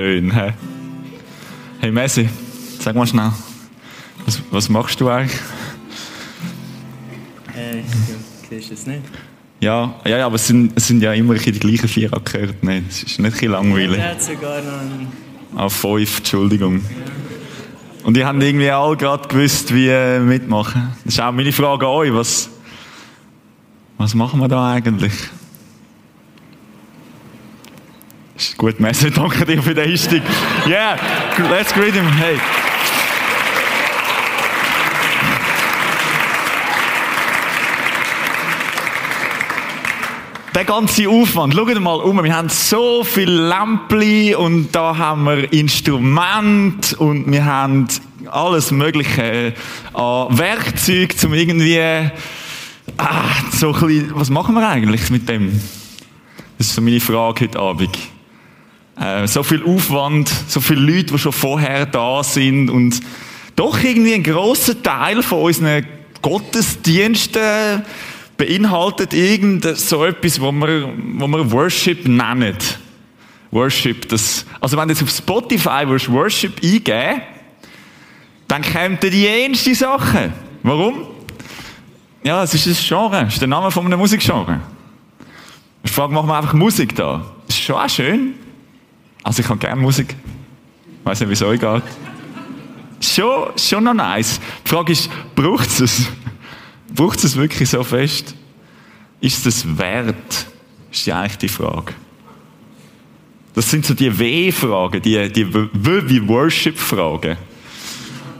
Schön, hä? Hey Messi, sag mal schnell, was, was machst du eigentlich? Äh, du siehst es nicht. Ja, ja, ja aber es sind, es sind ja immer die gleichen vier Akkorde. Nein, es ist nicht ein langweilig. Er hat sogar noch einen Auf fünf, Entschuldigung. Und ihr habt irgendwie alle gerade gewusst, wie äh, mitmachen. Das ist auch meine Frage an euch. Was, was machen wir da eigentlich? Ist gut, Messi, danke dir für den Einstieg. Yeah, let's greet him. Hey. Der ganze Aufwand, schaut mal um, wir haben so viele Lämpchen und da haben wir Instrumente und wir haben alles Mögliche an Werkzeug, um irgendwie, ah, so ein bisschen, was machen wir eigentlich mit dem? Das ist so meine Frage heute Abend. Äh, so viel Aufwand, so viele Leute, die schon vorher da sind und doch irgendwie ein grosser Teil von unseren Gottesdiensten beinhaltet irgend so etwas, wo wir, wo wir Worship nennen. Worship, das, also wenn du jetzt auf Spotify Worship eingeben, dann dir die jenste Sachen. Warum? Ja, es ist ein Genre, es ist der Name von einem Musikgenre. Ich frage, machen wir einfach Musik da? Das ist schon auch schön. Also ich habe gerne Musik. Ich weiß nicht, wie es euch geht. Schon, schon noch nice. Die Frage ist, braucht es es? Braucht es wirklich so fest? Ist es wert? Ist die Frage. Das sind so die W-Fragen, die, die wie Worship-Fragen.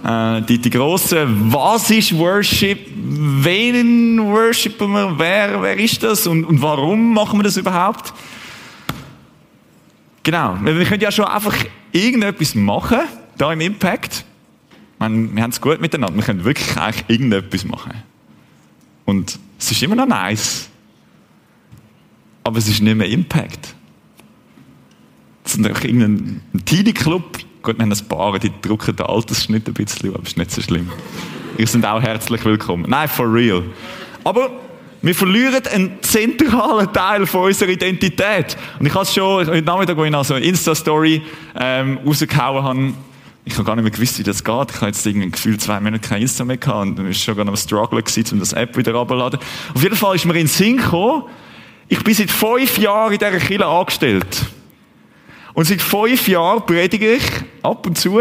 Äh, die, die grossen, was ist Worship? Wen worshipen wir? Wer, wer ist das? Und, und warum machen wir das überhaupt? Genau. Wir können ja schon einfach irgendetwas machen, da im Impact. Meine, wir haben es gut miteinander. Wir können wirklich eigentlich irgendetwas machen. Und es ist immer noch nice. Aber es ist nicht mehr Impact. Es ist einfach irgendein Teenie Club. Gut, wir haben ein paar, die drucken den Altersschnitt ein bisschen, aber es ist nicht so schlimm. Ihr seid auch herzlich willkommen. Nein, for real. Aber wir verlieren einen zentralen Teil von unserer Identität. Und ich habe es schon heute Nachmittag, als ich noch so eine Insta-Story ähm, rausgehauen habe, ich habe gar nicht mehr gewusst, wie das geht. Ich habe jetzt irgendwie Gefühl, zwei Monate kein Insta mehr gehabt und es war schon am Struggle um das App wieder runterzuladen. Auf jeden Fall ist mir in den Sinn gekommen, ich bin seit fünf Jahren in dieser Kirche angestellt. Und seit fünf Jahren predige ich ab und zu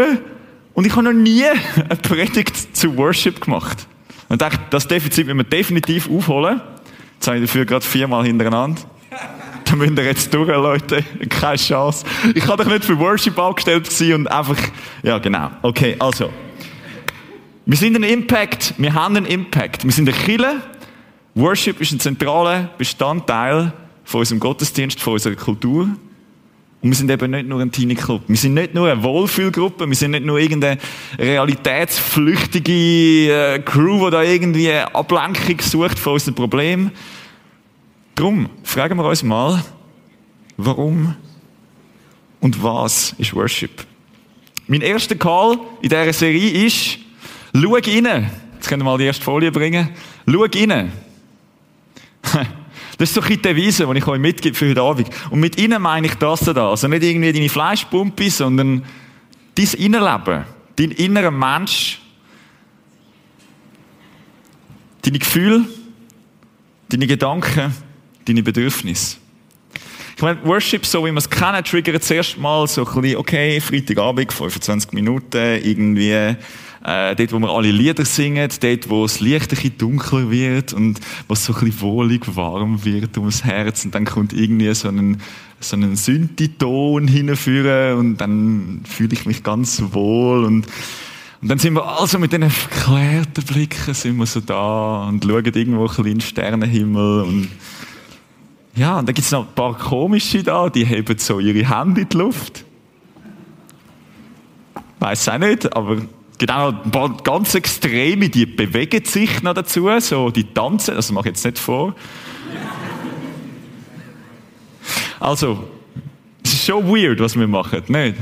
und ich habe noch nie eine Predigt zu Worship gemacht. Und dachte, das Defizit müssen wir definitiv aufholen. Jetzt habe ich dafür gerade viermal hintereinander. Da müsst ihr jetzt durch, Leute. Keine Chance. Ich kann doch nicht für Worship angestellt sein und einfach, ja, genau. Okay, also. Wir sind ein Impact. Wir haben einen Impact. Wir sind eine Kirche. Worship ist ein zentraler Bestandteil von unserem Gottesdienst, von unserer Kultur. Und wir sind eben nicht nur ein Teenie Club. Wir sind nicht nur eine Wohlfühlgruppe. Wir sind nicht nur irgendeine realitätsflüchtige äh, Crew, die da irgendwie Ablenkung sucht von unseren Problemen. Darum fragen wir uns mal, warum und was ist Worship? Mein erster Call in dieser Serie ist, schau rein. Jetzt können wir mal die erste Folie bringen. Schau rein. Das ist so ein die Devise, die ich euch mitgebe für heute Abend. Und mit innen meine ich das da. Also nicht irgendwie deine Fleischpumpe, sondern dein Innenleben. Dein innerer Mensch. Deine Gefühle, deine Gedanken, deine Bedürfnisse. Ich meine, Worship, so wie wir es kennen, triggert zuerst mal so ein bisschen, okay, Freitagabend, 25 Minuten, irgendwie, äh, dort, wo wir alle Lieder singen, dort, wo das Licht ein dunkler wird und wo es so ein bisschen wohlig warm wird ums Herz und dann kommt irgendwie so ein, so einen Synthi-Ton hinführen und dann fühle ich mich ganz wohl und und dann sind wir also mit diesen verklärten Blicken sind wir so da und schauen irgendwo ein bisschen in den Sternenhimmel und ja, und dann gibt es noch ein paar komische da, die heben so ihre Hände in die Luft. Weiß auch nicht, aber genau ganz Extreme, die bewegen sich noch dazu, so die tanzen, das mache ich jetzt nicht vor. Also, es ist schon weird, was wir machen, nicht?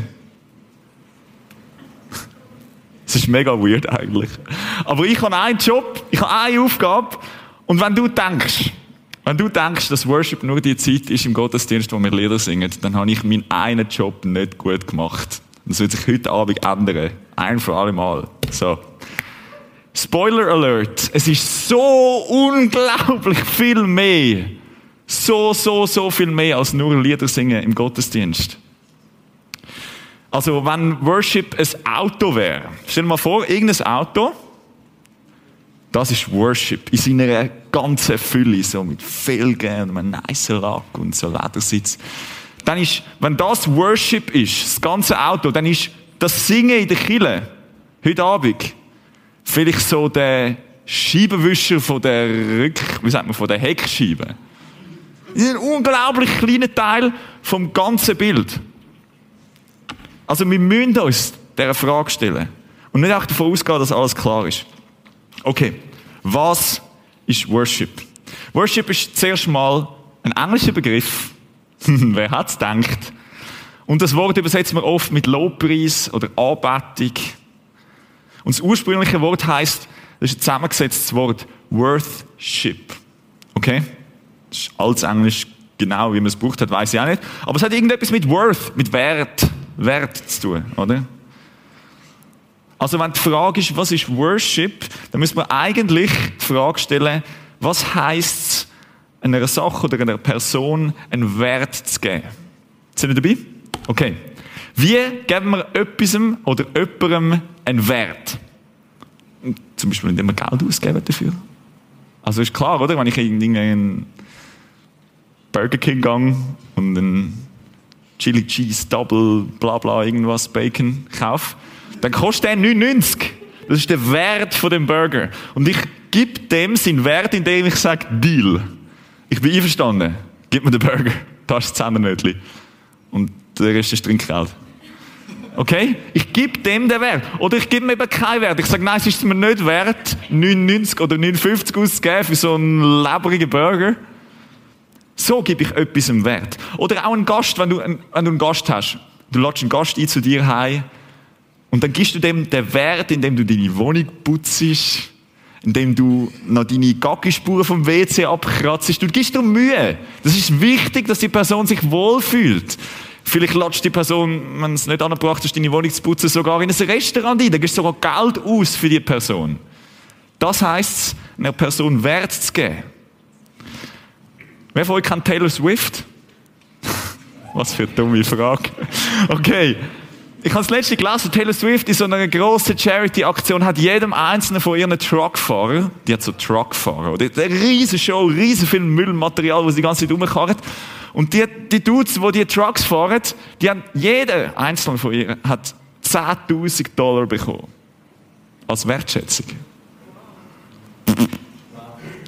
Es ist mega weird eigentlich. Aber ich habe einen Job, ich habe eine Aufgabe. Und wenn du denkst, wenn du denkst, dass Worship nur die Zeit ist im Gottesdienst, wo wir Lieder singen, dann habe ich meinen einen Job nicht gut gemacht. Das wird sich heute Abend ändern. Ein für alle Mal. So. Spoiler Alert. Es ist so unglaublich viel mehr. So, so, so viel mehr als nur Lieder singen im Gottesdienst. Also, wenn Worship ein Auto wäre, stell dir mal vor, irgendein Auto, das ist Worship in seiner ganzen Fülle, so mit Felgen und einem nice Lack und so Ledersitz. Dann ist, wenn das Worship ist, das ganze Auto, dann ist das Singen in der Kille, heute Abend, vielleicht so der Scheibenwischer von der Rück, wie sagt man, von der Heckscheibe. Ein unglaublich kleiner Teil vom ganzen Bild. Also wir müssen uns dieser Frage stellen. Und nicht auch davon ausgehen, dass alles klar ist. Okay, was ist Worship? Worship ist zuerst mal ein englischer Begriff. Wer hat's gedacht? Und das Wort übersetzen wir oft mit Lobpreis oder Anbetung. Und das ursprüngliche Wort heißt, das ist ein zusammengesetztes Wort, Worthship. Okay? Das ist alles Englisch genau, wie man es braucht hat, weiß ich auch nicht. Aber es hat irgendetwas mit Worth, mit Wert Wert zu tun, oder? Also wenn die Frage ist, was ist Worship, dann müssen wir eigentlich die Frage stellen, was heißt es, einer Sache oder einer Person einen Wert zu geben? Sind wir dabei? Okay. Wie geben wir etwas oder jemandem einen Wert? Zum Beispiel, indem wir Geld ausgeben dafür. Also ist klar, oder? Wenn ich in irgendeinen Burger King gehe und einen Chili Cheese Double, bla bla, irgendwas, Bacon kaufe, dann kostet der 99. Das ist der Wert von dem Burger. Und ich gebe dem seinen Wert, indem ich sage, Deal. Ich bin einverstanden. Gib mir den Burger. Das Zehnternötchen. Und der Rest ist Trinkgeld. Okay? Ich gebe dem den Wert. Oder ich gebe mir eben keinen Wert. Ich sage, nein, es ist mir nicht wert, 99 oder 59 auszugeben für so einen lebrigen Burger. So gebe ich etwas im Wert. Oder auch ein Gast, wenn du, wenn du einen Gast hast. Du lädst einen Gast ein zu dir heim und dann gibst du dem den Wert, indem du deine Wohnung putzt, indem du noch deine Gackispuren vom WC abkratzt. Du gibst dir Mühe. Das ist wichtig, dass die Person sich wohlfühlt. Vielleicht lädst die Person, wenn es nicht angebracht ist, deine Wohnung zu putzen, sogar in ein Restaurant ein. Da gibst du sogar Geld aus für die Person. Das heisst, einer Person Wert zu geben. Wer von euch kennt Taylor Swift? Was für eine dumme Frage. Okay. Ich habe das letzte gelesen, Taylor Swift in so einer grossen Charity-Aktion hat jedem einzelnen von ihren Truckfahrern, die hat so Truckfahrer, oder? Eine riesen Show, riesen viel Müllmaterial, das die ganze Zeit rumkarren. Und die, die Dudes, die die Trucks fahren, die haben, jeder einzelne von ihnen hat 10.000 Dollar bekommen. Als Wertschätzung.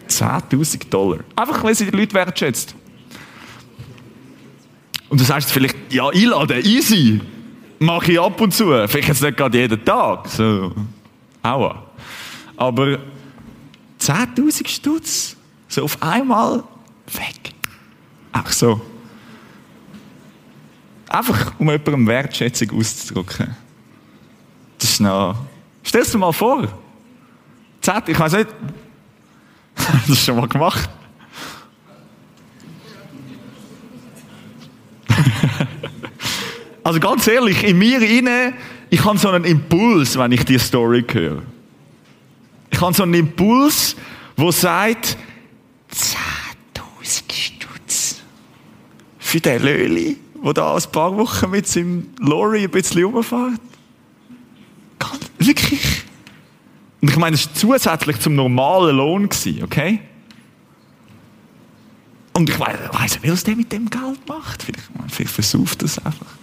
10.000 Dollar. Einfach, weil sie die Leute wertschätzt. Und du sagst vielleicht, ja, einladen, easy. Mache ich ab und zu. Vielleicht jetzt nicht gerade jeden Tag. So. Aua. Aber 10.000 Stutz. So auf einmal weg. Ach so. Einfach, um jemandem Wertschätzung auszudrücken. Das ist noch... Stell dir mal vor. Ich weiß nicht, das ist schon mal gemacht. Also ganz ehrlich, in mir inne, ich habe so einen Impuls, wenn ich die Story höre. Ich habe so einen Impuls, wo sagt, 10.000 Stutz für den Löli, der da ein paar Wochen mit seinem Lorry ein bisschen rumfährt? Ganz, wirklich? Und ich meine, es war zusätzlich zum normalen Lohn, okay? Und ich weiss, weiss nicht, was der mit dem Geld macht. Vielleicht, vielleicht versauft das einfach.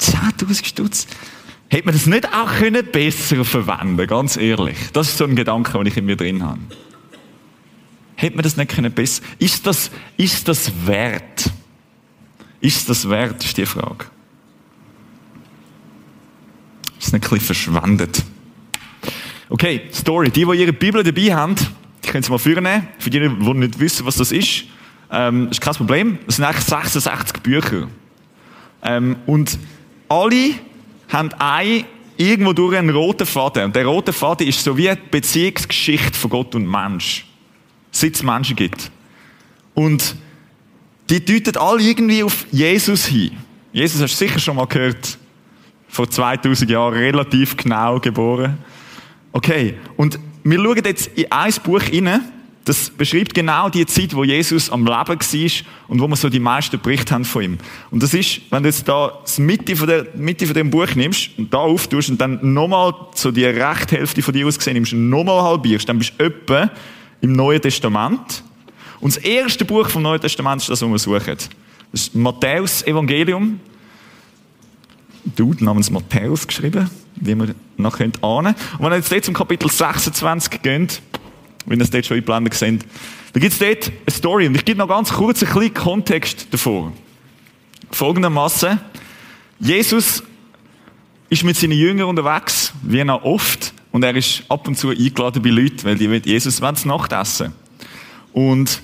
10.000 Stutz. Hätte man das nicht auch können besser verwenden ganz ehrlich. Das ist so ein Gedanke, den ich in mir drin habe. Hätte man das nicht können besser... Ist das, ist das wert? Ist das wert, ist die Frage. Ist es nicht ein bisschen verschwendet? Okay, Story. Die, die ihre Bibel dabei haben, die können sie mal vornehmen. Für die, die nicht wissen, was das ist, ähm, ist kein Problem. Das sind eigentlich 66 Bücher. Ähm, und alle haben ein, irgendwo durch einen roten Faden. Und der rote Faden ist so wie die Beziehungsgeschichte von Gott und Mensch. Seit es Menschen gibt. Und die deuten alle irgendwie auf Jesus hin. Jesus hast du sicher schon mal gehört. Vor 2000 Jahren relativ genau geboren. Okay. Und wir schauen jetzt in ein Buch hinein, das beschreibt genau die Zeit, wo Jesus am Leben war und wo wir so die meisten Berichte haben von ihm. Und das ist, wenn du jetzt da die Mitte von, der, Mitte von dem Buch nimmst und da auftust und dann nochmal so die rechte Hälfte von dir aus gesehen nimmst und nochmal halbierst, dann bist du etwa im Neuen Testament. Und das erste Buch vom Neuen Testament ist das, was wir suchen. Das ist Matthäus Evangelium. Dude namens Matthäus geschrieben, wie wir noch ahnen. Und wenn wir jetzt zum Kapitel 26 gehen, wenn ihr es dort schon eingeblendet seht. Da gibt es dort eine Story und ich gebe noch ganz kurz einen kleinen Kontext davor. Folgendermaßen: Jesus ist mit seinen Jüngern unterwegs, wie noch oft, und er ist ab und zu eingeladen bei Leuten, weil die mit Jesus wollen Nacht essen. Und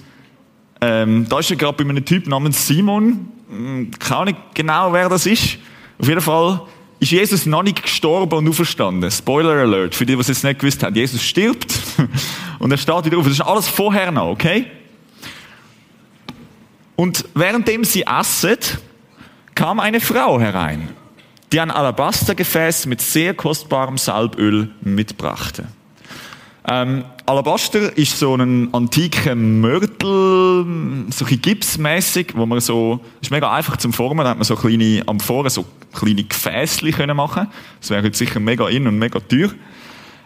ähm, da ist er gerade bei einem Typ namens Simon. Hm, keine Ahnung genau, wer das ist. Auf jeden Fall ist Jesus noch nicht gestorben und auferstanden. Spoiler Alert, für die, die es jetzt nicht gewusst haben. Jesus stirbt und er steht wieder auf. Das ist alles vorher noch, okay? Und währenddem sie essen, kam eine Frau herein, die ein Alabastergefäß mit sehr kostbarem Salböl mitbrachte. Ähm, Alabaster ist so ein antiker Mörtel, so ein gipsmäßig, wo man so, ist mega einfach zum Formen, da hat man so kleine Amphoren, so kleine Gefäßchen können machen. Das wäre jetzt sicher mega in und mega teuer.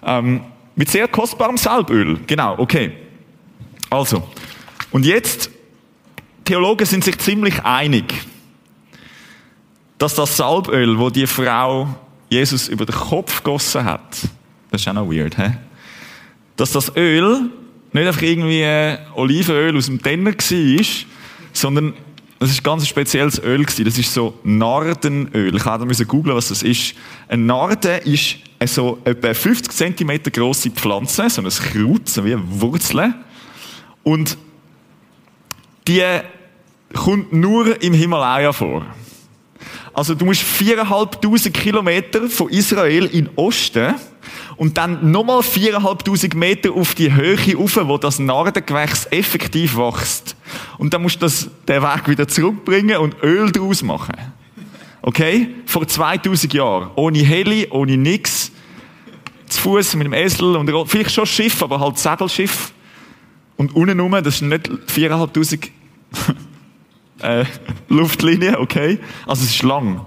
Ähm, mit sehr kostbarem Salböl, genau, okay. Also, und jetzt, Theologen sind sich ziemlich einig, dass das Salböl, wo die Frau Jesus über den Kopf gegossen hat, das ist auch noch weird, hä? dass das Öl nicht einfach irgendwie Olivenöl aus dem Tenner war, sondern das ist ganz spezielles Öl gewesen. Das ist so Nardenöl. Ich habe da googeln, was das ist. Ein Narden ist so etwa 50 cm grosse Pflanze, so ein Kraut, so wie Wurzeln. Und die kommt nur im Himalaya vor. Also du musst viereinhalbtausend Kilometer von Israel in Osten und dann nochmal viereinhalbtausend Meter auf die Höhe rauf, wo das Nardengewächs effektiv wächst. Und dann musst du das, den Weg wieder zurückbringen und Öl draus machen. Okay? Vor 2000 Jahren. Ohne Heli, ohne nix. Zu Fuß mit dem Esel und vielleicht schon Schiff, aber halt Segelschiff. Und unten rum, das ist nicht viereinhalbtausend äh, Luftlinie, okay? Also es ist lang.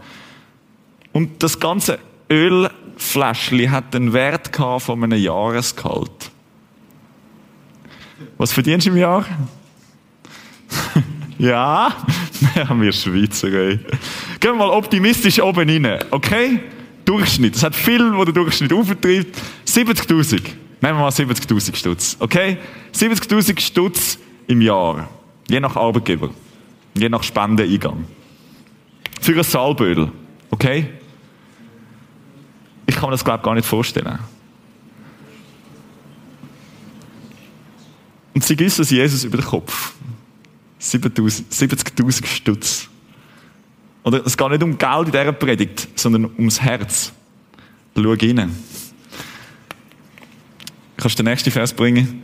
Und das ganze Öl Fläschchen hat den Wert von einem Jahresgehalt. Was verdienst du im Jahr? ja, ja, wir Schweizer, ey. Gehen wir mal optimistisch oben rein, okay? Durchschnitt. Es hat viel, wo der Durchschnitt auftreibt. 70.000. Nehmen wir mal 70.000 Stutz, okay? 70.000 Stutz im Jahr. Je nach Arbeitgeber. Je nach Spendeneingang. Für ein Salböl, okay? Kann mir das, glaube ich, gar nicht vorstellen. Und sie gießen Jesus über den Kopf. 70.000 Stutz. Oder es geht nicht um Geld in dieser Predigt, sondern ums Herz. Schau rein. Kannst du den nächsten Vers bringen?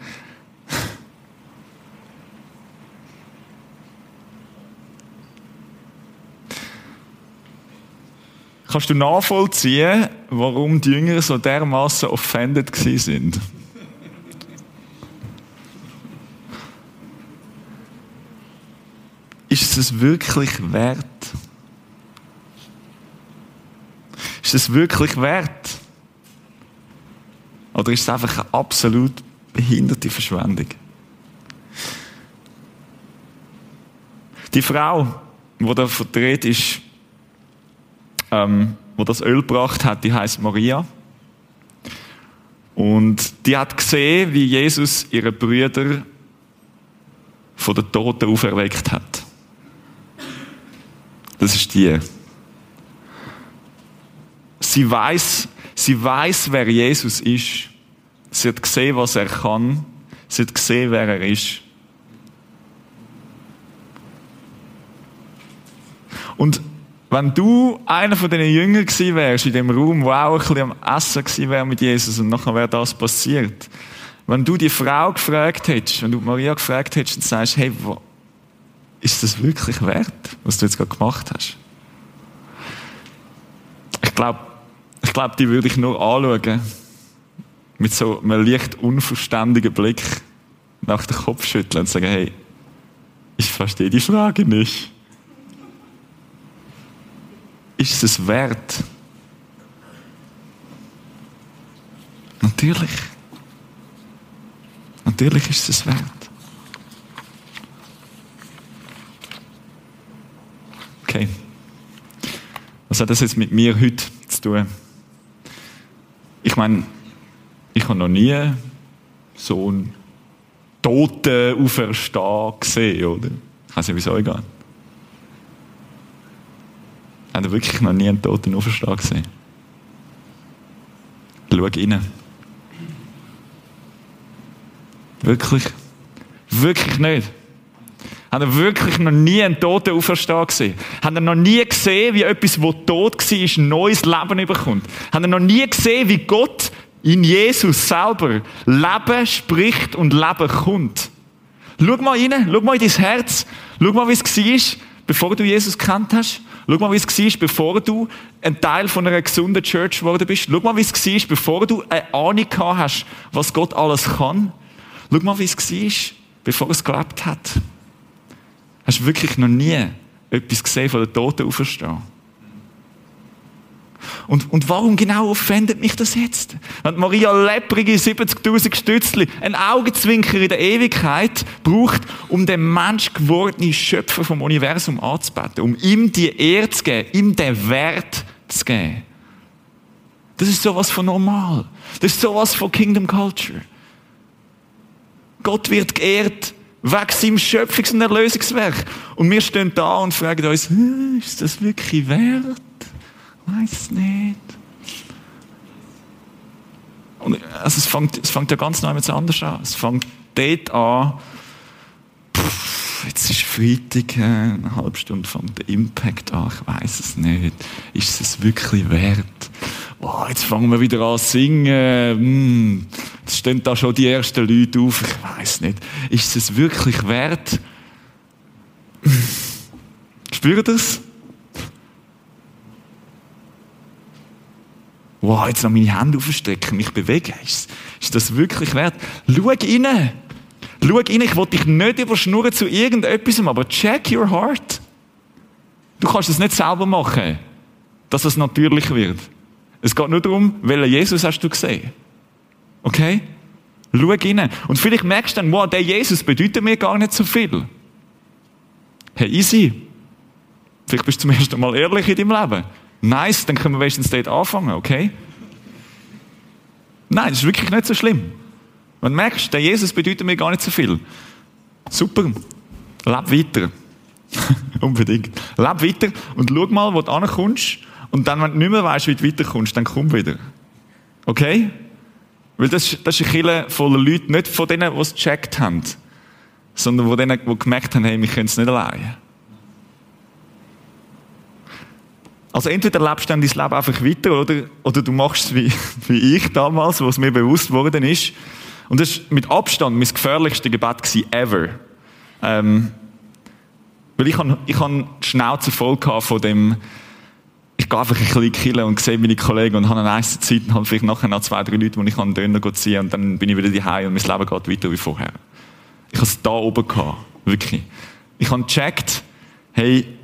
Kannst du nachvollziehen, warum die Jünger so dermaßen offended sind? ist es wirklich wert? Ist es wirklich wert? Oder ist es einfach eine absolut behinderte Verschwendung? Die Frau, die da verdreht ist, ähm, wo das Öl gebracht hat, die heißt Maria. Und die hat gesehen, wie Jesus ihre Brüder von den Toten auferweckt hat. Das ist die. Sie weiß, sie weiß, wer Jesus ist. Sie hat gesehen, was er kann. Sie hat gesehen, wer er ist. Und wenn du einer von diesen Jüngern gewesen wärst in dem Raum, wo auch ein bisschen am Essen wäre mit Jesus und nachher wäre das passiert, wenn du die Frau gefragt hättest, wenn du Maria gefragt hättest und sagst, hey, ist das wirklich wert, was du jetzt gerade gemacht hast? Ich glaube, ich glaube, die würde ich nur anschauen. Mit so einem leicht unverständigen Blick nach dem Kopf schütteln und sagen, hey, ich verstehe die Frage nicht ist es wert? Natürlich. Natürlich ist es wert. Okay. Was hat das jetzt mit mir heute zu tun? Ich meine, ich habe noch nie so einen Toten auferstehen gesehen, oder? Ich wie es euch geht. Habt ihr wirklich noch nie einen toten Auferstehen gesehen? Schau rein. Wirklich? Wirklich nicht. Habt ihr wirklich noch nie einen Toten auferstehen gesehen? Habt ihr noch nie gesehen, wie etwas, wo tot war, neues Leben bekommt? Habt ihr noch nie gesehen, wie Gott in Jesus selber Leben spricht und Leben kommt? Schau mal rein, schau mal in dein Herz, schau mal, wie es war, bevor du Jesus kennt hast. Schau mal, wie es war, bevor du ein Teil von einer gesunden Church geworden bist. Schau mal, wie es war, bevor du eine Ahnung hast, was Gott alles kann. Schau mal, wie es war, bevor es gelebt hat. Hast du wirklich noch nie etwas gesehen von der Toten auferstehen? Und, und warum genau offendet mich das jetzt? Wenn Maria leprige 70.000 Stützli ein Augenzwinker in der Ewigkeit braucht, um den Mensch gewordenen Schöpfer vom Universum anzubeten, um ihm die Ehre zu geben, ihm den Wert zu geben. Das ist sowas von normal. Das ist sowas von Kingdom Culture. Gott wird geehrt wegen seinem Schöpfungs- und Erlösungswerk. Und wir stehen da und fragen uns, ist das wirklich wert? Weiß es nicht. Und also es, fängt, es fängt ja ganz neu mit anders an. Es fängt dort an, pff, jetzt ist Freitag, äh, eine halbe Stunde fängt der Impact an, ich weiß es nicht. Ist es wirklich wert? Oh, jetzt fangen wir wieder an zu singen. Hm, jetzt stehen da schon die ersten Leute auf. Ich weiß nicht. Ist es wirklich wert? Spürt ihr das? Wow, jetzt noch meine Hände aufstrecken, mich bewegen. Ist, ist das wirklich wert? Schau rein. Schau rein, ich will dich nicht überschnurren zu irgendetwas, aber check your heart. Du kannst es nicht selber machen, dass es natürlich wird. Es geht nur darum, welchen Jesus hast du gesehen. Okay? Schau rein. Und vielleicht merkst du dann, wow, der Jesus bedeutet mir gar nicht so viel. Hey, easy. Vielleicht bist du zum ersten Mal ehrlich in deinem Leben. Nice, dann können wir wenigstens dort anfangen, okay? Nein, das ist wirklich nicht so schlimm. Wenn du merkst, der Jesus bedeutet mir gar nicht so viel. Super. Leb weiter. Unbedingt. Leb weiter und schau mal, wo du ankommst. Und dann, wenn du nicht mehr weißt, wie du weiterkommst, dann komm wieder. Okay? Weil das, das ist eine Kille voller Leute, nicht von denen, die es gecheckt haben, sondern von denen, die gemerkt haben, hey, wir können es nicht alleine. Also entweder lebst du dann dein Leben einfach weiter, oder, oder du machst es wie, wie ich damals, wo es mir bewusst worden ist. Und das war mit Abstand mein gefährlichste Gebet gewesen, ever. Ähm, weil ich habe ich hab die Schnauze voll von dem, ich gehe einfach ein bisschen killen und sehe meine Kollegen und habe eine nice Zeit und habe vielleicht nachher noch zwei, drei Leute, wo ich einen Döner ziehen und dann bin ich wieder daheim und mein Leben geht weiter wie vorher. Ich habe es da oben gehabt. Wirklich. Ich habe gecheckt, hey,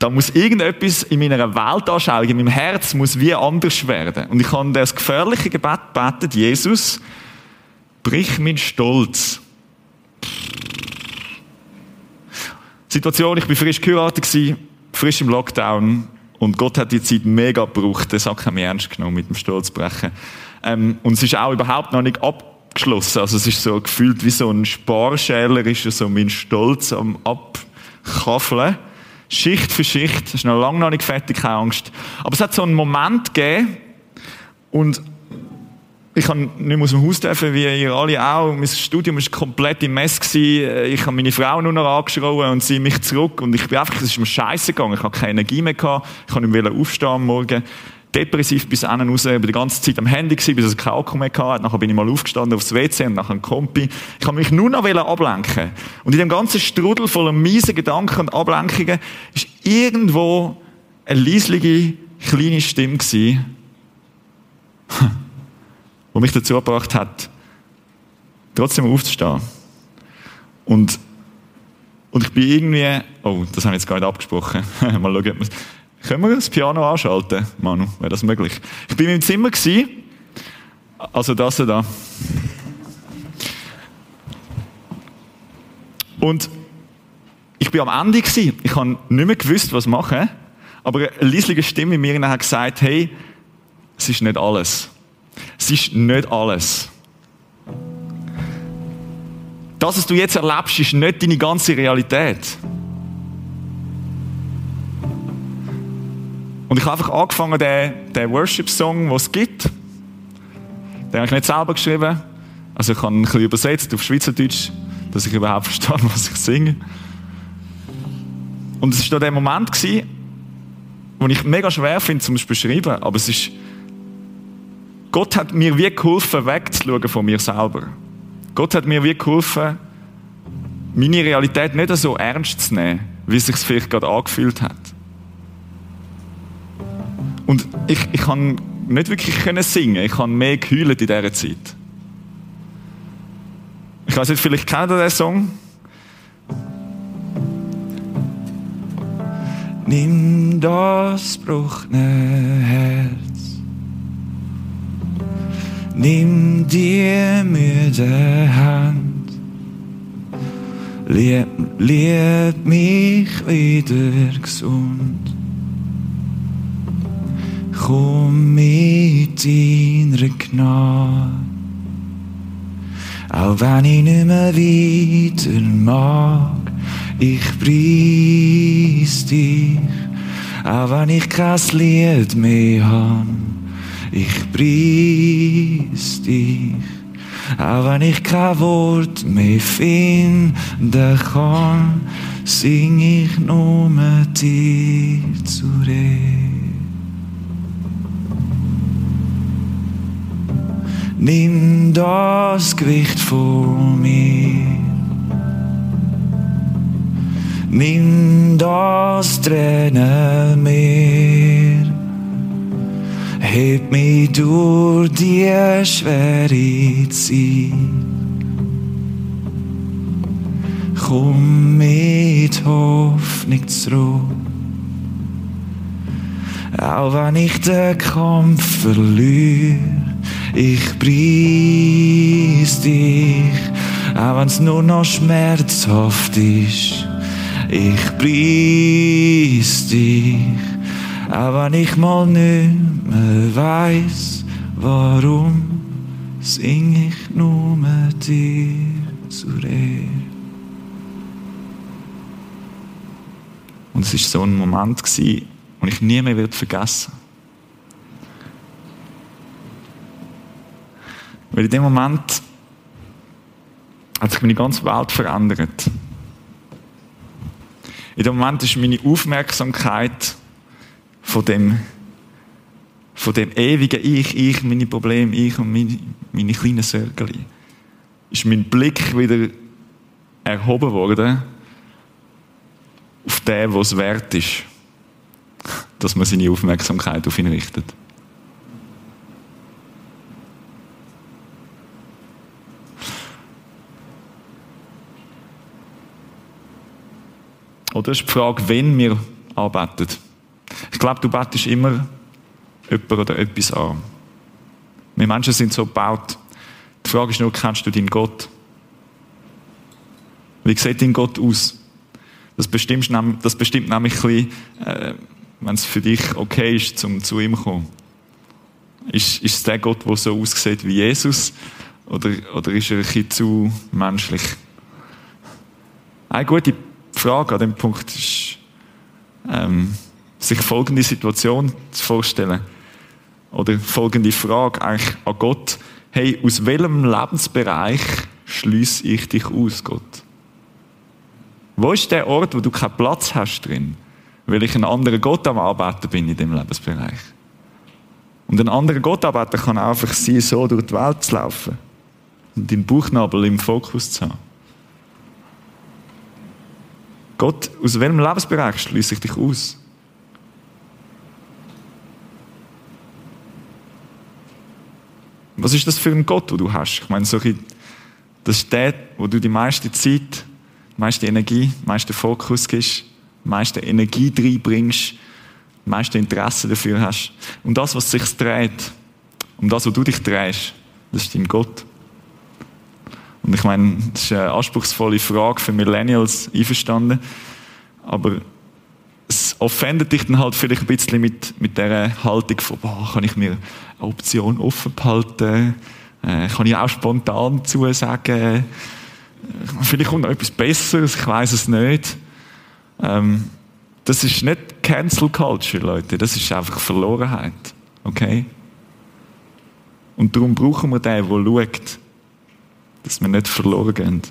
da muss irgendetwas in meiner Weltanschauung, in meinem Herz, muss wie anders werden. Und ich habe das gefährliche Gebet gebetet, Jesus, brich meinen Stolz. Situation, ich bin frisch geheiratet frisch im Lockdown, und Gott hat die Zeit mega gebraucht, das hat mich ernst genommen mit dem Stolzbrechen. Ähm, und es ist auch überhaupt noch nicht abgeschlossen. Also es ist so gefühlt wie so ein Sparschäler, ist so mein Stolz am Abkaffeln. Schicht für Schicht. Das ist noch lange noch nicht fertig, keine Angst. Aber es hat so einen Moment gegeben, und ich kann nicht mehr aus dem Haus dürfen, wie ihr alle auch. Mein Studium war komplett im Mess. Gewesen. Ich habe meine Frau nur noch angeschrien und sie mich zurück. Und ich bin einfach, es ist mir scheiße gegangen. Ich habe keine Energie mehr gehabt. Ich konnte nicht mehr aufstehen am Morgen. Depressiv bis innen raus. Ich war die ganze Zeit am Handy gewesen, bis es keinen Akku mehr hatte. Nachher bin ich mal aufgestanden aufs WC und nachher ein Kompi. Ich habe mich nur noch ablenken. Und in dem ganzen Strudel voller miesen Gedanken und Ablenkungen ist irgendwo eine leislige, kleine Stimme gewesen wo mich dazu gebracht hat, trotzdem aufzustehen. Und, und ich bin irgendwie, oh, das habe ich jetzt gar nicht abgesprochen. Mal schauen, können wir das Piano anschalten, Manu? Wäre das möglich? Ich bin im Zimmer gewesen, also das da. Und ich bin am Ende gewesen. Ich habe nicht mehr gewusst, was machen. Aber eine leisliche Stimme in mir hat gesagt, hey, es ist nicht alles. Es ist nicht alles. Das, was du jetzt erlebst, ist nicht deine ganze Realität. Und ich habe einfach angefangen, den, den Worship-Song, den es gibt, den habe ich nicht selber geschrieben. Also ich habe ihn ein bisschen übersetzt auf Schweizerdeutsch, dass ich überhaupt verstehe, was ich singe. Und es war da der Moment, gewesen, wo ich mega schwer finde, zum beschreiben, aber es ist Gott hat mir wie geholfen, wegzuschauen von mir selber. Gott hat mir wie geholfen, meine Realität nicht so ernst zu nehmen, wie es sich vielleicht gerade angefühlt hat. Und ich, ich kann nicht wirklich singen, ich kann mehr geheult in dieser Zeit. Ich weiß nicht, vielleicht kennt ihr den Song? Nimm das bruchne Herz Nimm dir müde Hand, lieb, lieb mich wieder gesund. Komm mit deiner Gnade, auch wenn ich nicht mehr weiter mag, ich preis dich, auch wenn ich kein Lied mehr habe ich preis dich. Auch wenn ich kein Wort mehr finden kann, sing ich nur dir zu Nimm das Gewicht von mir. Nimm das Tränen mehr heb mich durch die schwere Zeit. Komm mit Hoffnung zurück. Auch wenn ich den Kampf verliere, ich preis dich. Auch wenn es nur noch schmerzhaft ist, ich preis dich. Auch wenn ich mal nicht mehr weiss, warum, sing ich nur dir zu Ehre. Und es war so ein Moment, den ich nie mehr vergessen Weil in dem Moment hat sich meine ganze Welt verändert. In dem Moment ist meine Aufmerksamkeit von dem, von dem ewigen Ich, ich, meine Probleme, ich und meine, meine kleinen Söckeli, ist mein Blick wieder erhoben worden auf den, was wert ist, dass man seine Aufmerksamkeit auf ihn richtet. Oder ist die Frage, wen wir anbeten. Ich glaube, du betest immer jemand oder etwas an. Wir Menschen sind so gebaut. Die Frage ist nur, kennst du deinen Gott? Wie sieht dein Gott aus? Das bestimmt, das bestimmt nämlich äh, wenn es für dich okay ist, zum zu ihm zu kommen. Ist, ist es der Gott, der so aussieht wie Jesus? Oder, oder ist er ein bisschen zu menschlich? Eine gute Frage an dem Punkt ist, ähm, sich folgende Situation zu vorstellen. Oder folgende Frage eigentlich an Gott. Hey, aus welchem Lebensbereich schließe ich dich aus, Gott? Wo ist der Ort, wo du keinen Platz hast drin? Weil ich einen anderen Gott am Arbeiten bin in dem Lebensbereich. Und ein anderer Gottarbeiter kann einfach sein, so durch die Welt zu laufen und den Bauchnabel im Fokus zu haben. Gott, aus welchem Lebensbereich schließe ich dich aus? Was ist das für ein Gott, den du hast? Ich meine, so ein, das ist der, wo du die meiste Zeit, die meiste Energie, den meisten Fokus gibst, die meiste Energie reinbringst, das meiste Interesse dafür hast. Und das, was sich dreht, um das, wo du dich drehst, das ist dein Gott. Und ich meine, das ist eine anspruchsvolle Frage für Millennials, einverstanden. Aber es offendet dich dann halt vielleicht ein bisschen mit, mit dieser Haltung von, boah, kann ich mir eine Option offen behalten? Äh, kann ich auch spontan zusagen? Vielleicht kommt noch etwas Besseres, ich weiß es nicht. Ähm, das ist nicht Cancel Culture, Leute. Das ist einfach Verlorenheit. Okay? Und darum brauchen wir den, der schaut, dass wir nicht verloren gehen.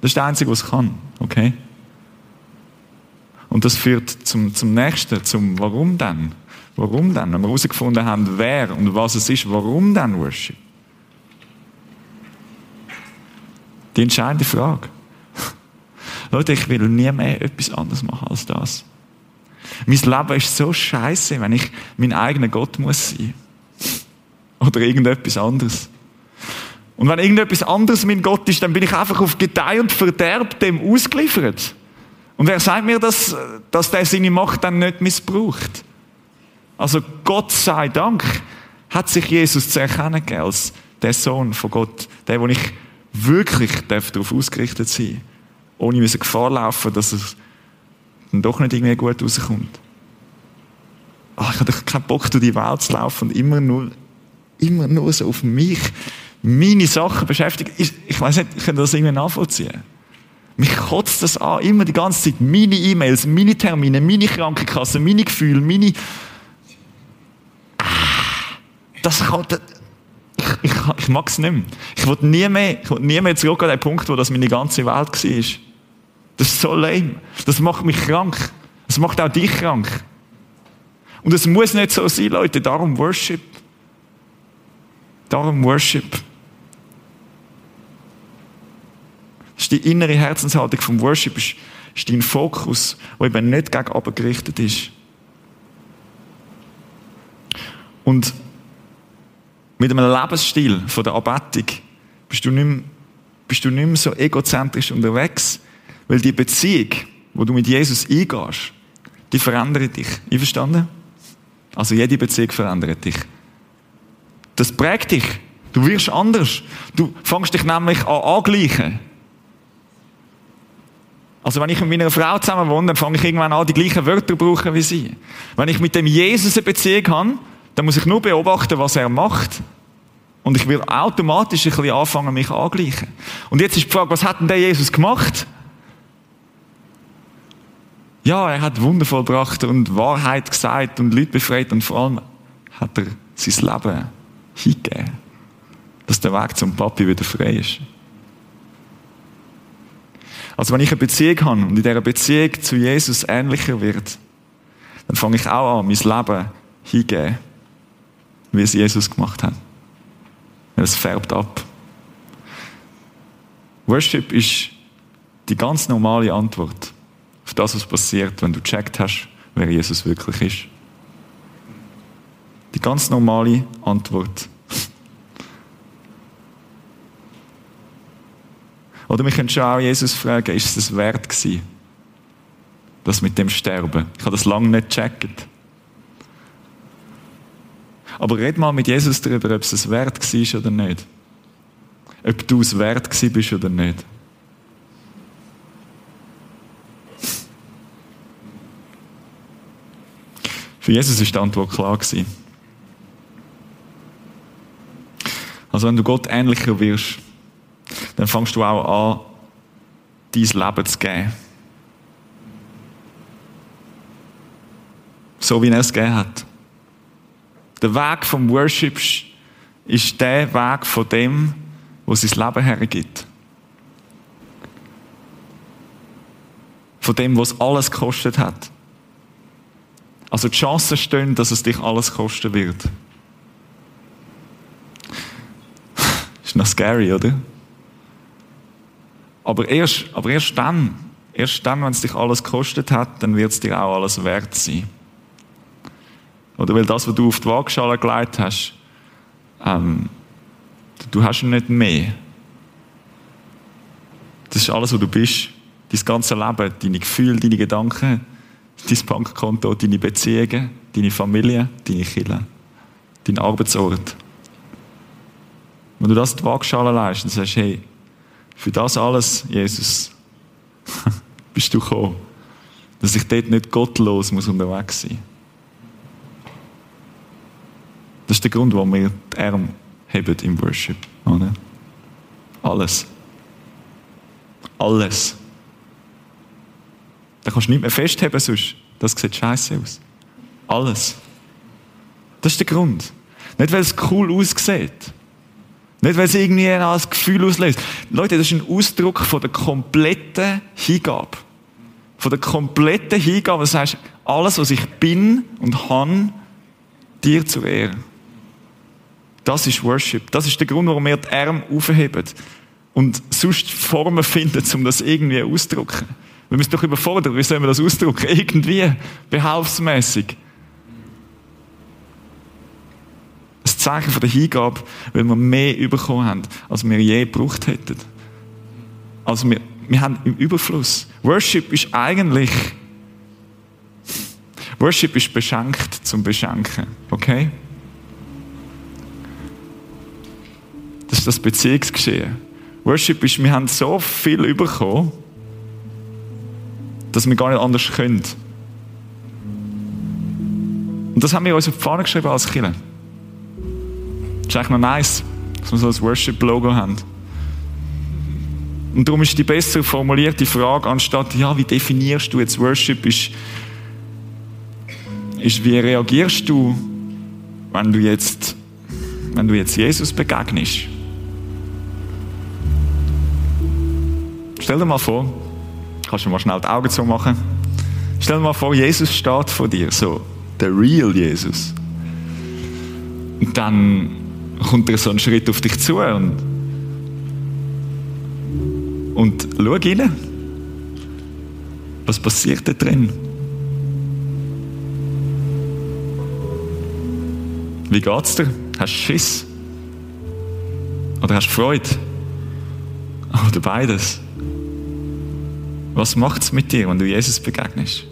Das ist der Einzige, was kann. Okay? Und das führt zum, zum nächsten, zum Warum denn? Warum denn? Wenn wir herausgefunden haben, wer und was es ist, warum denn Worship? Die entscheidende Frage. Leute, ich will nie mehr etwas anderes machen als das. Mein Leben ist so scheiße, wenn ich mein eigener Gott muss sein. Oder irgendetwas anderes. Und wenn irgendetwas anderes mein Gott ist, dann bin ich einfach auf Gedeih und Verderb dem ausgeliefert. Und wer sagt mir, dass, dass der seine Macht dann nicht missbraucht? Also Gott sei Dank hat sich Jesus zu erkennen gegeben als der Sohn von Gott, der, wo ich wirklich darauf ausgerichtet sein ohne müssen Gefahr laufen, dass es dann doch nicht irgendwie gut rauskommt. Ach, ich habe doch keinen Bock, durch die Welt zu laufen und immer nur, immer nur so auf mich, meine Sachen beschäftigen. Ich, weiß nicht, ich kann das irgendwie nachvollziehen. Mich kotzt das an, immer die ganze Zeit. Meine E-Mails, meine Termine, meine Krankenkasse, meine Gefühle, meine... Ah, das kann... Ich, ich, ich mag es nicht mehr. Ich will nie mehr, ich will nie mehr zurück an den Punkt, wo das meine ganze Welt war. Das ist so lame. Das macht mich krank. Das macht auch dich krank. Und es muss nicht so sein, Leute. Darum Worship. Darum Worship. Das ist die innere Herzenshaltung vom Worship, ist, ist dein Fokus, der eben nicht gegen oben gerichtet ist. Und mit einem Lebensstil von der Anbetung bist du nicht mehr, bist du nicht mehr so egozentrisch unterwegs, weil die Beziehung, wo du mit Jesus eingehst, die verändert dich. Einverstanden? Also jede Beziehung verändert dich. Das prägt dich. Du wirst anders. Du fängst dich nämlich an angleichen. Also wenn ich mit meiner Frau zusammen wohne, dann fange ich irgendwann an, die gleichen Wörter zu brauchen wie sie. Wenn ich mit dem Jesus eine Beziehung habe, dann muss ich nur beobachten, was er macht. Und ich will automatisch ein bisschen anfangen, mich angleichen. Und jetzt ist die Frage, was hat denn der Jesus gemacht? Ja, er hat Wunder vollbracht und Wahrheit gesagt und Leute befreit und vor allem hat er sein Leben hingegeben, dass der Weg zum Papi wieder frei ist. Also wenn ich eine Beziehung habe und in dieser Beziehung zu Jesus ähnlicher wird, dann fange ich auch an, mein Leben hingeben, wie es Jesus gemacht hat. Es färbt ab. Worship ist die ganz normale Antwort auf das, was passiert, wenn du gecheckt hast, wer Jesus wirklich ist. Die ganz normale Antwort Oder wir können schon auch Jesus fragen, ist es das wert gewesen? das mit dem Sterben. Ich habe das lange nicht gecheckt. Aber red mal mit Jesus darüber, ob es es wert war oder nicht. Ob du es wert bist oder nicht. Für Jesus ist die Antwort klar gewesen. Also wenn du Gott ähnlicher wirst, dann fangst du auch an, dein Leben zu geben. So wie er es gegeben hat. Der Weg vom Worship ist der Weg von dem, wo sein Leben hergibt. Von dem, was alles gekostet hat. Also die Chancen stehen, dass es dich alles kosten wird. ist noch scary, oder? Aber erst, aber erst dann, erst dann, wenn es dich alles gekostet hat, dann wird es dir auch alles wert sein. Oder weil das, was du auf die Waagschale gelegt hast, ähm, du hast nicht mehr. Das ist alles, was du bist. Dein ganze Leben, deine Gefühle, deine Gedanken, dein Bankkonto, deine Beziehungen, deine Familie, deine Kinder, dein Arbeitsort. Wenn du das in die Waagschale leist und sagst, hey, für das alles, Jesus, bist du gekommen, dass ich dort nicht gottlos muss unterwegs sein Das ist der Grund, warum wir die Arme haben im Worship. Oder? Alles. Alles. Da kannst du nicht mehr festheben, sonst. Das sieht scheiße aus. Alles. Das ist der Grund. Nicht, weil es cool aussieht. Nicht, weil es irgendwie ein Gefühl auslöst. Leute, das ist ein Ausdruck von der kompletten Hingabe. Von der kompletten Hingabe. Das heißt, alles, was ich bin und habe, dir zu Ehren. Das ist Worship. Das ist der Grund, warum wir die Arme aufheben. Und sonst Formen finden, um das irgendwie auszudrücken. Wir müssen doch überfordern. Wie sollen wir das ausdrücken? Irgendwie. Behauptsmäßig. Ein Zeichen der Hingabe, weil wir mehr bekommen haben, als wir je gebraucht hätten. Also wir, wir haben im Überfluss. Worship ist eigentlich, Worship ist beschenkt zum Beschenken. Okay? Das ist das Beziehungsgeschehen. Worship ist, wir haben so viel bekommen, dass wir gar nicht anders können. Und das haben wir uns auf die Fahne geschrieben als Kinder. Das ist eigentlich noch nice, dass wir so ein Worship-Logo haben. Und darum ist die besser formulierte Frage, anstatt, ja, wie definierst du jetzt Worship, ist, ist wie reagierst du, wenn du jetzt, wenn du jetzt Jesus begegnest? Stell dir mal vor, Kannst du mal schnell die Augen zumachen? Stell dir mal vor, Jesus steht vor dir, so, der real Jesus. Und dann kommt er so einen Schritt auf dich zu und, und schau rein. Was passiert da drin? Wie geht's dir? Hast du Schiss? Oder hast du Freude? Oder beides? Was macht es mit dir, wenn du Jesus begegnest?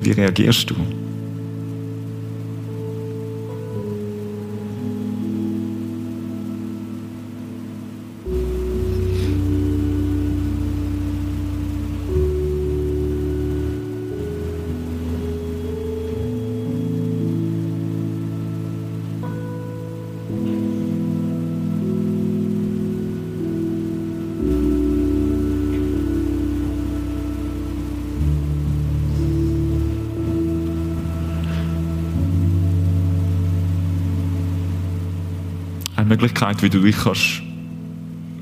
Wie reagierst du? Möglichkeit, wie du dich kannst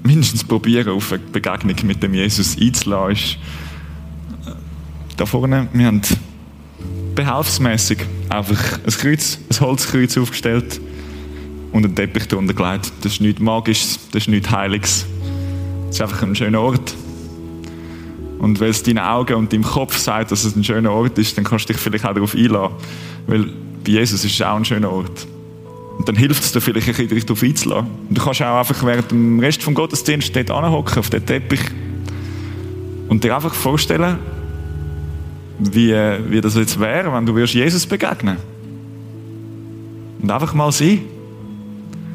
mindestens probieren, auf eine Begegnung mit dem Jesus einzulassen, ist, äh, da vorne, wir haben behelfsmäßig einfach ein Kreuz, ein Holzkreuz aufgestellt und einen Teppich darunter gelegt. Das ist nichts Magisches, das ist nichts Heiliges. Das ist einfach ein schöner Ort. Und weil es deinen Augen und deinem Kopf sagt, dass es ein schöner Ort ist, dann kannst du dich vielleicht auch darauf einladen. Weil bei Jesus ist es auch ein schöner Ort. Und dann hilft es dir vielleicht ein bisschen, dich darauf einzulassen. Und du kannst auch einfach während dem Rest vom Gottesdienst dort anhocken, auf den Teppich. Und dir einfach vorstellen, wie, wie das jetzt wäre, wenn du würdest Jesus begegnen Und einfach mal sein.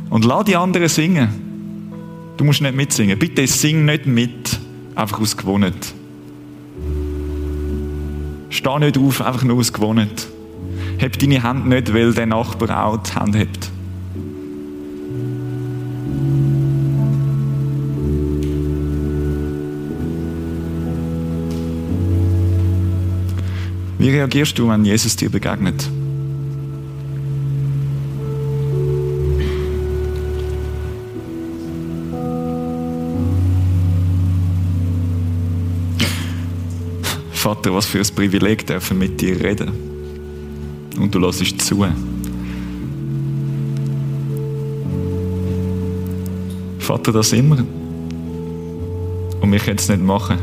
Und lass die anderen singen. Du musst nicht mitsingen. Bitte sing nicht mit, einfach aus Gewohnheit. Steh nicht auf, einfach nur aus Gewohnheit. Heb deine Hand nicht, weil der Nachbar auch die Hand hebt. Wie reagierst du, wenn Jesus dir begegnet? Vater, was für ein Privileg dürfen mit dir reden. Und du lässt zu. Vater, das immer. Und wir können es nicht machen.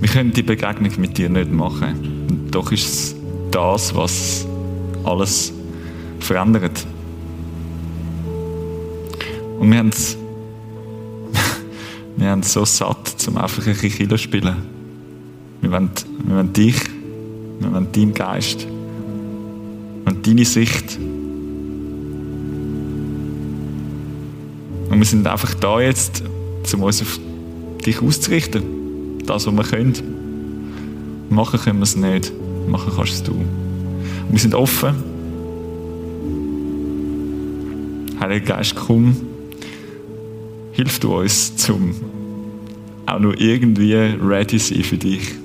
Wir können die Begegnung mit dir nicht machen. Doch ist es das, was alles verändert. Und wir haben es wir haben so satt, zum einfach ein bisschen zu spielen. Wir wollen, wir wollen dich, wir wollen deinen Geist, wir wollen deine Sicht. Und wir sind einfach da jetzt, um uns auf dich auszurichten. Das, was wir können. Machen können wir es nicht. Machen kannst du. Und wir sind offen. Heiliger Geist, komm. Hilf du uns, zum auch nur irgendwie ready sein für dich.